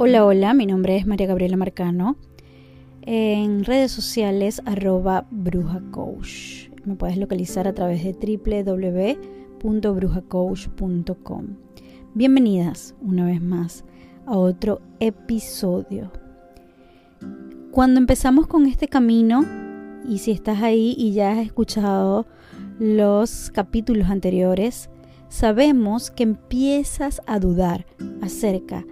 Hola, hola, mi nombre es María Gabriela Marcano. En redes sociales, arroba brujacoach. Me puedes localizar a través de www.brujacoach.com. Bienvenidas una vez más a otro episodio. Cuando empezamos con este camino, y si estás ahí y ya has escuchado los capítulos anteriores, sabemos que empiezas a dudar acerca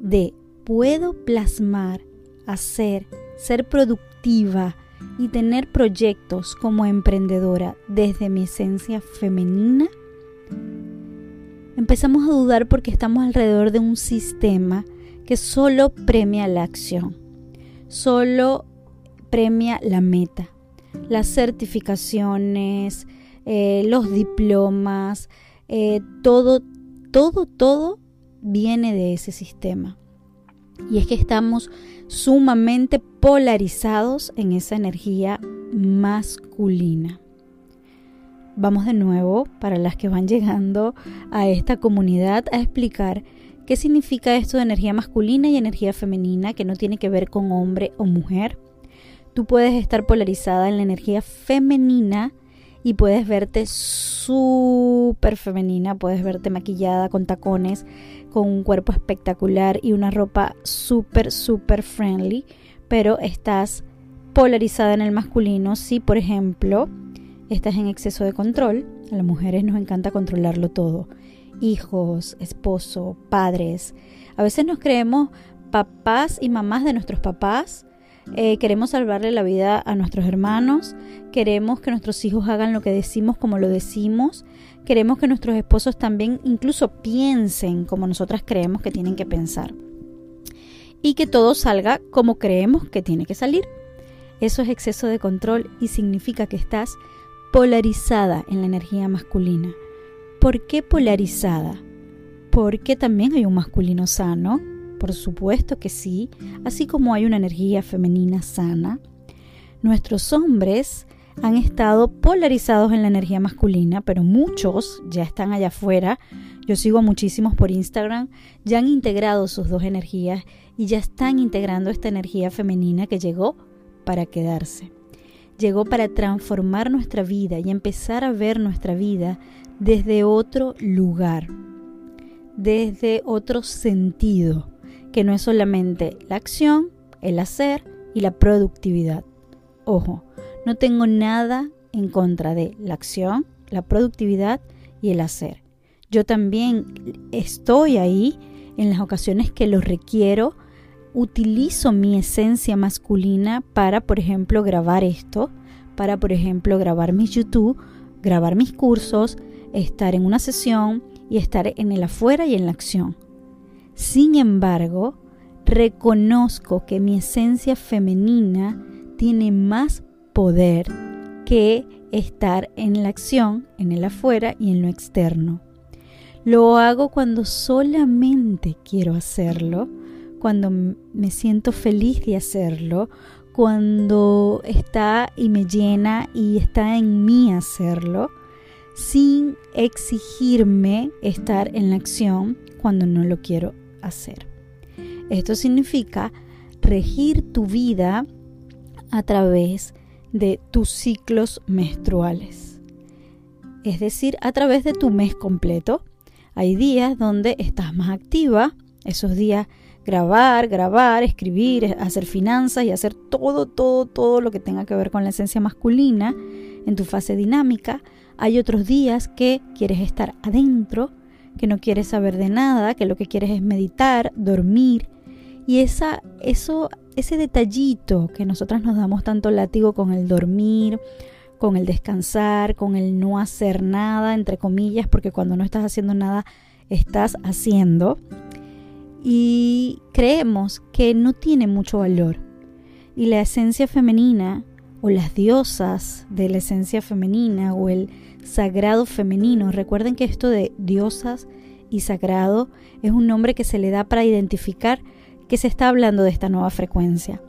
de puedo plasmar, hacer, ser productiva y tener proyectos como emprendedora desde mi esencia femenina? Empezamos a dudar porque estamos alrededor de un sistema que solo premia la acción, solo premia la meta, las certificaciones, eh, los diplomas, eh, todo, todo, todo viene de ese sistema. Y es que estamos sumamente polarizados en esa energía masculina. Vamos de nuevo, para las que van llegando a esta comunidad, a explicar qué significa esto de energía masculina y energía femenina, que no tiene que ver con hombre o mujer. Tú puedes estar polarizada en la energía femenina y puedes verte súper femenina, puedes verte maquillada con tacones, con un cuerpo espectacular y una ropa súper, súper friendly, pero estás polarizada en el masculino si, por ejemplo, estás en exceso de control. A las mujeres nos encanta controlarlo todo. Hijos, esposo, padres. A veces nos creemos papás y mamás de nuestros papás eh, queremos salvarle la vida a nuestros hermanos, queremos que nuestros hijos hagan lo que decimos como lo decimos, queremos que nuestros esposos también incluso piensen como nosotras creemos que tienen que pensar y que todo salga como creemos que tiene que salir. Eso es exceso de control y significa que estás polarizada en la energía masculina. ¿Por qué polarizada? Porque también hay un masculino sano, por supuesto que sí, así como hay una energía femenina sana. Nuestros hombres han estado polarizados en la energía masculina, pero muchos ya están allá afuera. Yo sigo muchísimos por Instagram, ya han integrado sus dos energías y ya están integrando esta energía femenina que llegó para quedarse. Llegó para transformar nuestra vida y empezar a ver nuestra vida desde otro lugar, desde otro sentido que no es solamente la acción, el hacer y la productividad. Ojo, no tengo nada en contra de la acción, la productividad y el hacer. Yo también estoy ahí en las ocasiones que lo requiero, utilizo mi esencia masculina para, por ejemplo, grabar esto, para, por ejemplo, grabar mis YouTube, grabar mis cursos, estar en una sesión y estar en el afuera y en la acción. Sin embargo, reconozco que mi esencia femenina tiene más poder que estar en la acción, en el afuera y en lo externo. Lo hago cuando solamente quiero hacerlo, cuando me siento feliz de hacerlo, cuando está y me llena y está en mí hacerlo, sin exigirme estar en la acción cuando no lo quiero hacer. Esto significa regir tu vida a través de tus ciclos menstruales. Es decir, a través de tu mes completo. Hay días donde estás más activa, esos días grabar, grabar, escribir, hacer finanzas y hacer todo, todo, todo lo que tenga que ver con la esencia masculina en tu fase dinámica. Hay otros días que quieres estar adentro que no quieres saber de nada, que lo que quieres es meditar, dormir. Y esa, eso, ese detallito que nosotras nos damos tanto látigo con el dormir, con el descansar, con el no hacer nada, entre comillas, porque cuando no estás haciendo nada, estás haciendo. Y creemos que no tiene mucho valor. Y la esencia femenina, o las diosas de la esencia femenina, o el sagrado femenino. Recuerden que esto de diosas y sagrado es un nombre que se le da para identificar que se está hablando de esta nueva frecuencia.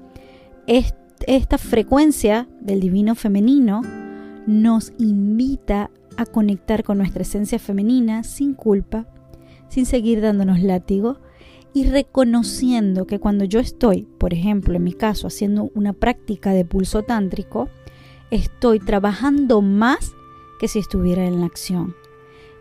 Esta frecuencia del divino femenino nos invita a conectar con nuestra esencia femenina sin culpa, sin seguir dándonos látigo y reconociendo que cuando yo estoy, por ejemplo, en mi caso, haciendo una práctica de pulso tántrico, estoy trabajando más que si estuviera en la acción.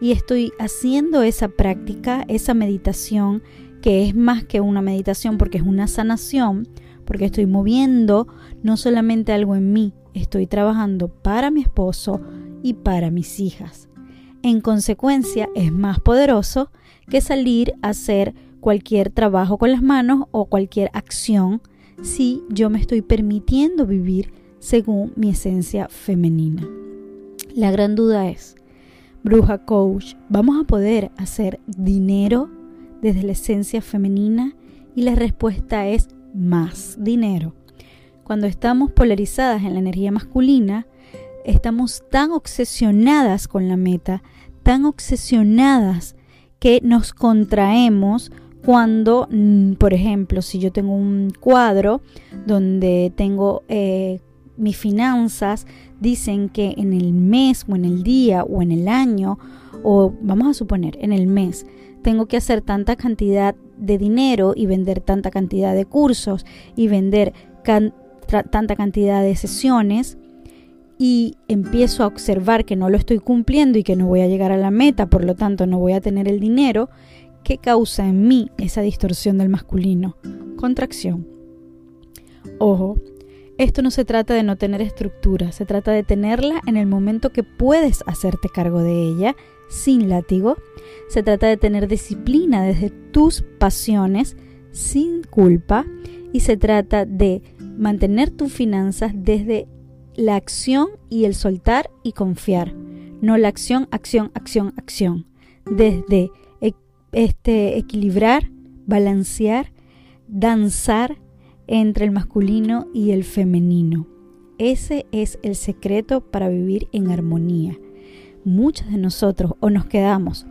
Y estoy haciendo esa práctica, esa meditación, que es más que una meditación porque es una sanación, porque estoy moviendo no solamente algo en mí, estoy trabajando para mi esposo y para mis hijas. En consecuencia, es más poderoso que salir a hacer cualquier trabajo con las manos o cualquier acción si yo me estoy permitiendo vivir según mi esencia femenina. La gran duda es, bruja coach, ¿vamos a poder hacer dinero desde la esencia femenina? Y la respuesta es más dinero. Cuando estamos polarizadas en la energía masculina, estamos tan obsesionadas con la meta, tan obsesionadas que nos contraemos cuando, mm, por ejemplo, si yo tengo un cuadro donde tengo eh, mis finanzas, dicen que en el mes o en el día o en el año, o vamos a suponer en el mes, tengo que hacer tanta cantidad de dinero y vender tanta cantidad de cursos y vender tanta cantidad de sesiones y empiezo a observar que no lo estoy cumpliendo y que no voy a llegar a la meta, por lo tanto no voy a tener el dinero, ¿qué causa en mí esa distorsión del masculino? Contracción. Ojo, esto no se trata de no tener estructura, se trata de tenerla en el momento que puedes hacerte cargo de ella sin látigo. Se trata de tener disciplina desde tus pasiones sin culpa y se trata de mantener tus finanzas desde la acción y el soltar y confiar, no la acción, acción, acción, acción. Desde este equilibrar, balancear, danzar entre el masculino y el femenino. Ese es el secreto para vivir en armonía. Muchos de nosotros o nos quedamos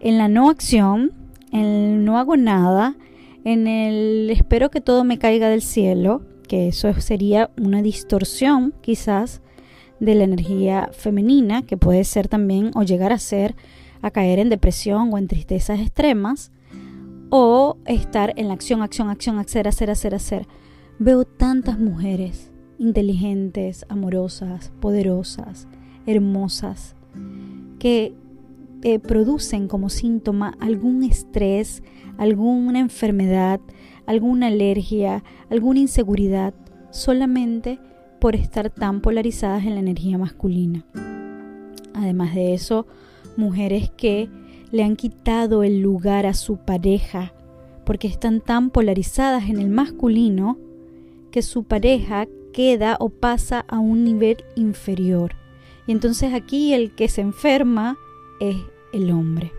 en la no acción, en el no hago nada, en el espero que todo me caiga del cielo, que eso sería una distorsión quizás de la energía femenina, que puede ser también o llegar a ser a caer en depresión o en tristezas extremas, o estar en la acción, acción, acción, hacer, hacer, hacer, hacer. Veo tantas mujeres inteligentes, amorosas, poderosas, hermosas, que eh, producen como síntoma algún estrés, alguna enfermedad, alguna alergia, alguna inseguridad, solamente por estar tan polarizadas en la energía masculina. Además de eso, mujeres que le han quitado el lugar a su pareja porque están tan polarizadas en el masculino que su pareja queda o pasa a un nivel inferior. Y entonces aquí el que se enferma es el hombre.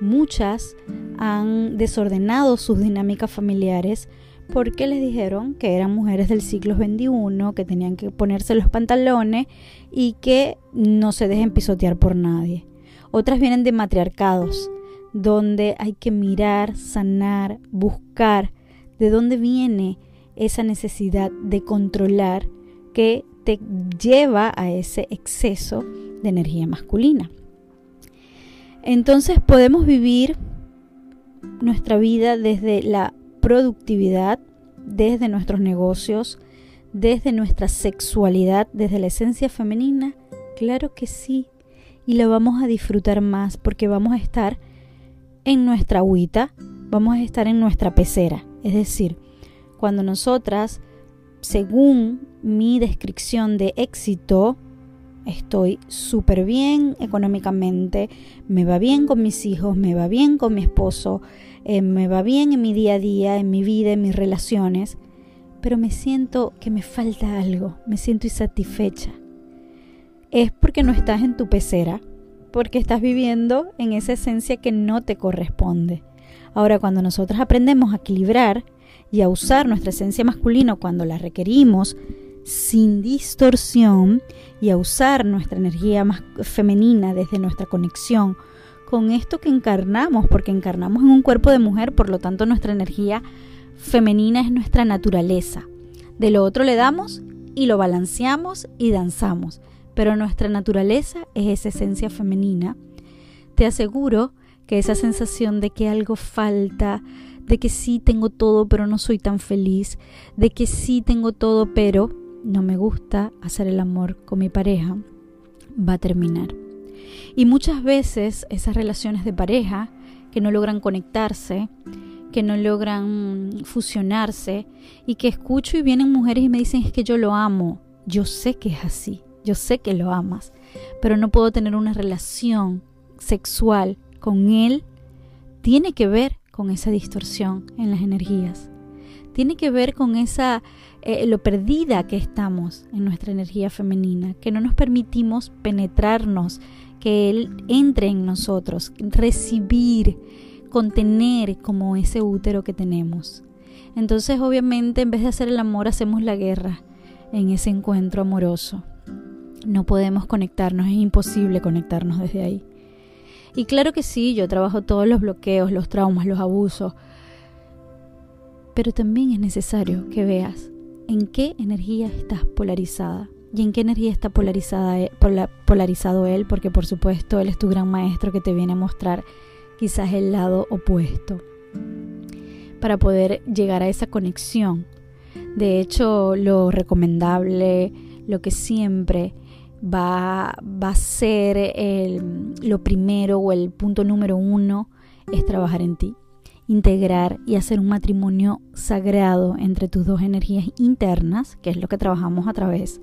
Muchas han desordenado sus dinámicas familiares porque les dijeron que eran mujeres del siglo XXI, que tenían que ponerse los pantalones y que no se dejen pisotear por nadie. Otras vienen de matriarcados, donde hay que mirar, sanar, buscar de dónde viene esa necesidad de controlar que te lleva a ese exceso de energía masculina. Entonces podemos vivir nuestra vida desde la productividad, desde nuestros negocios, desde nuestra sexualidad, desde la esencia femenina. Claro que sí, y la vamos a disfrutar más porque vamos a estar en nuestra agüita, vamos a estar en nuestra pecera. Es decir, cuando nosotras, según mi descripción de éxito, estoy súper bien económicamente, me va bien con mis hijos, me va bien con mi esposo, eh, me va bien en mi día a día, en mi vida, en mis relaciones, pero me siento que me falta algo, me siento insatisfecha es porque no estás en tu pecera, porque estás viviendo en esa esencia que no te corresponde. Ahora, cuando nosotros aprendemos a equilibrar y a usar nuestra esencia masculina cuando la requerimos sin distorsión y a usar nuestra energía más femenina desde nuestra conexión con esto que encarnamos, porque encarnamos en un cuerpo de mujer, por lo tanto nuestra energía femenina es nuestra naturaleza. De lo otro le damos y lo balanceamos y danzamos pero nuestra naturaleza es esa esencia femenina, te aseguro que esa sensación de que algo falta, de que sí tengo todo pero no soy tan feliz, de que sí tengo todo pero no me gusta hacer el amor con mi pareja, va a terminar. Y muchas veces esas relaciones de pareja que no logran conectarse, que no logran fusionarse y que escucho y vienen mujeres y me dicen es que yo lo amo, yo sé que es así, yo sé que lo amas, pero no puedo tener una relación sexual con él, tiene que ver con esa distorsión en las energías. Tiene que ver con esa eh, lo perdida que estamos en nuestra energía femenina, que no nos permitimos penetrarnos, que él entre en nosotros, recibir, contener como ese útero que tenemos. Entonces, obviamente, en vez de hacer el amor, hacemos la guerra en ese encuentro amoroso. No podemos conectarnos, es imposible conectarnos desde ahí. Y claro que sí, yo trabajo todos los bloqueos, los traumas, los abusos, pero también es necesario que veas en qué energía estás polarizada y en qué energía está polarizada, e, polarizado él, porque por supuesto él es tu gran maestro que te viene a mostrar quizás el lado opuesto para poder llegar a esa conexión. De hecho, lo recomendable, lo que siempre va, va a ser el, lo primero o el punto número uno es trabajar en ti, integrar y hacer un matrimonio sagrado entre tus dos energías internas, que es lo que trabajamos a través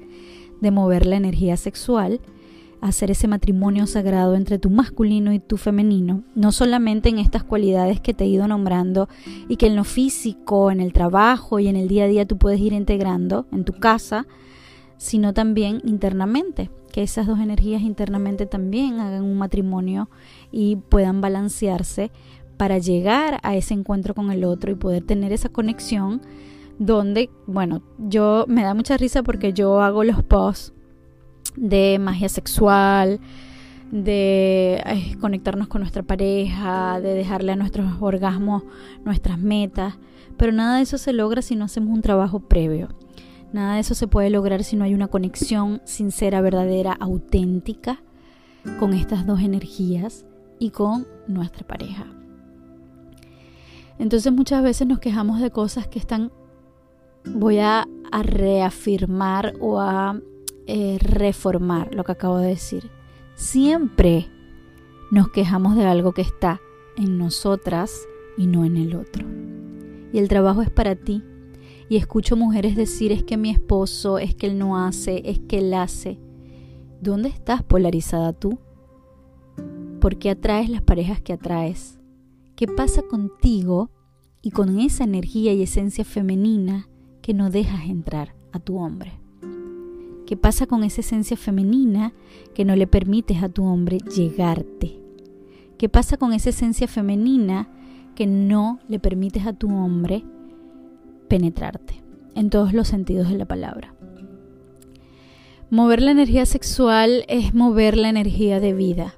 de mover la energía sexual, hacer ese matrimonio sagrado entre tu masculino y tu femenino, no solamente en estas cualidades que te he ido nombrando y que en lo físico, en el trabajo y en el día a día tú puedes ir integrando en tu casa, sino también internamente, que esas dos energías internamente también hagan un matrimonio y puedan balancearse para llegar a ese encuentro con el otro y poder tener esa conexión donde, bueno, yo me da mucha risa porque yo hago los posts de magia sexual, de conectarnos con nuestra pareja, de dejarle a nuestros orgasmos nuestras metas, pero nada de eso se logra si no hacemos un trabajo previo. Nada de eso se puede lograr si no hay una conexión sincera, verdadera, auténtica con estas dos energías y con nuestra pareja. Entonces muchas veces nos quejamos de cosas que están, voy a, reafirmar o a eh, reformar lo que acabo de decir. Siempre nos quejamos de algo que está en nosotras y no en el otro. Y el trabajo es para ti, y escucho mujeres decir es que mi esposo, es que él no hace, es que él hace. ¿Dónde estás polarizada tú? ¿Por qué atraes las parejas que atraes? ¿Qué pasa contigo y con esa energía y esencia femenina que no dejas entrar a tu hombre? ¿Qué pasa con esa esencia femenina que no le permites a tu hombre llegarte? ¿Qué pasa con esa esencia femenina que no le permites a tu hombre penetrarte, en todos los sentidos de la palabra. Mover la energía sexual es mover la energía de vida,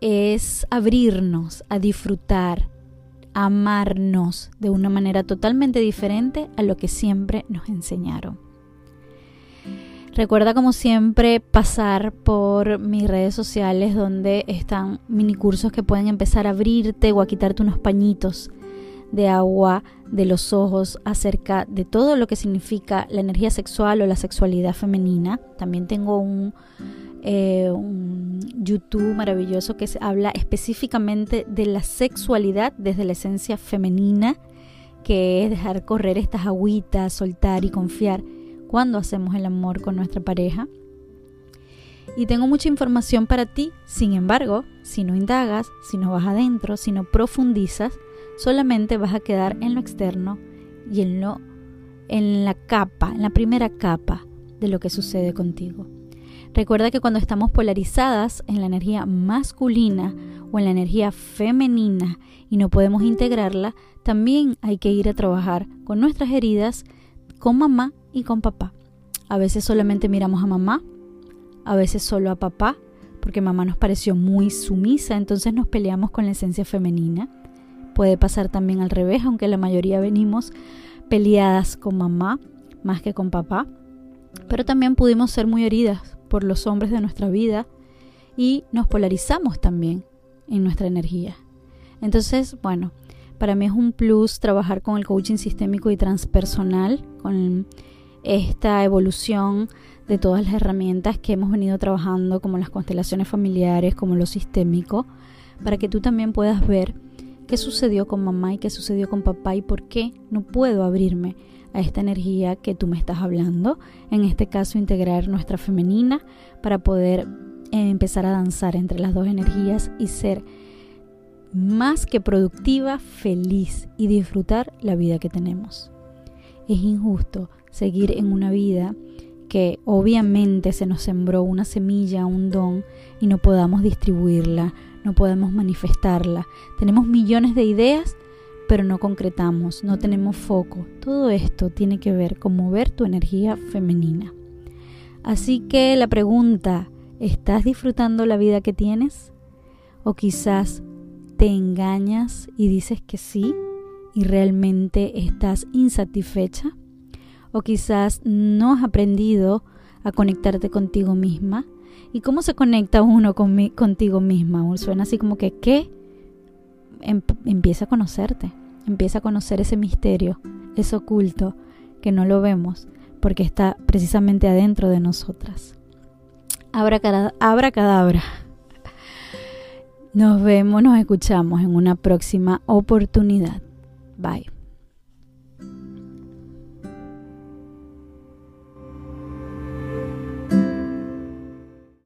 es abrirnos a disfrutar, a amarnos de una manera totalmente diferente a lo que siempre nos enseñaron. Recuerda como siempre pasar por mis redes sociales donde están mini cursos que pueden empezar a abrirte o a quitarte unos pañitos de agua de los ojos acerca de todo lo que significa la energía sexual o la sexualidad femenina. También tengo un, eh, YouTube maravilloso que habla específicamente de la sexualidad desde la esencia femenina, que es dejar correr estas agüitas, soltar y confiar cuando hacemos el amor con nuestra pareja. Y tengo mucha información para ti, sin embargo, si no indagas, si no vas adentro, si no profundizas, solamente vas a quedar en lo externo y en lo en la capa, en la primera capa de lo que sucede contigo. Recuerda que cuando estamos polarizadas en la energía masculina o en la energía femenina y no podemos integrarla, también hay que ir a trabajar con nuestras heridas con mamá y con papá. A veces solamente miramos a mamá, a veces solo a papá, porque mamá nos pareció muy sumisa, entonces nos peleamos con la esencia femenina. Puede pasar también al revés, aunque la mayoría venimos peleadas con mamá más que con papá. Pero también pudimos ser muy heridas por los hombres de nuestra vida y nos polarizamos también en nuestra energía. Entonces, bueno, para mí es un plus trabajar con el coaching sistémico y transpersonal, con esta evolución de todas las herramientas que hemos venido trabajando, como las constelaciones familiares, como lo sistémico, para que tú también puedas ver qué sucedió con mamá y qué sucedió con papá y por qué no puedo abrirme a esta energía que tú me estás hablando. En este caso, integrar nuestra femenina para poder eh, empezar a danzar entre las dos energías y ser más que productiva, feliz y disfrutar la vida que tenemos. Es injusto seguir en una vida que obviamente se nos sembró una semilla, un don, y no podamos distribuirla, no podemos manifestarla. Tenemos millones de ideas, pero no concretamos, no tenemos foco. Todo esto tiene que ver con mover tu energía femenina. Así que la pregunta, ¿estás disfrutando la vida que tienes? ¿O quizás te engañas y dices que sí y realmente estás insatisfecha? ¿O quizás no has aprendido a conectarte contigo misma? ¿Y cómo se conecta uno contigo misma? Suena así como que, ¿qué? Em, empieza a conocerte, empieza a conocer ese misterio, ese oculto, que no lo vemos, porque está precisamente adentro de nosotras. Abra, abra cadabra. Nos vemos, nos escuchamos en una próxima oportunidad. Bye.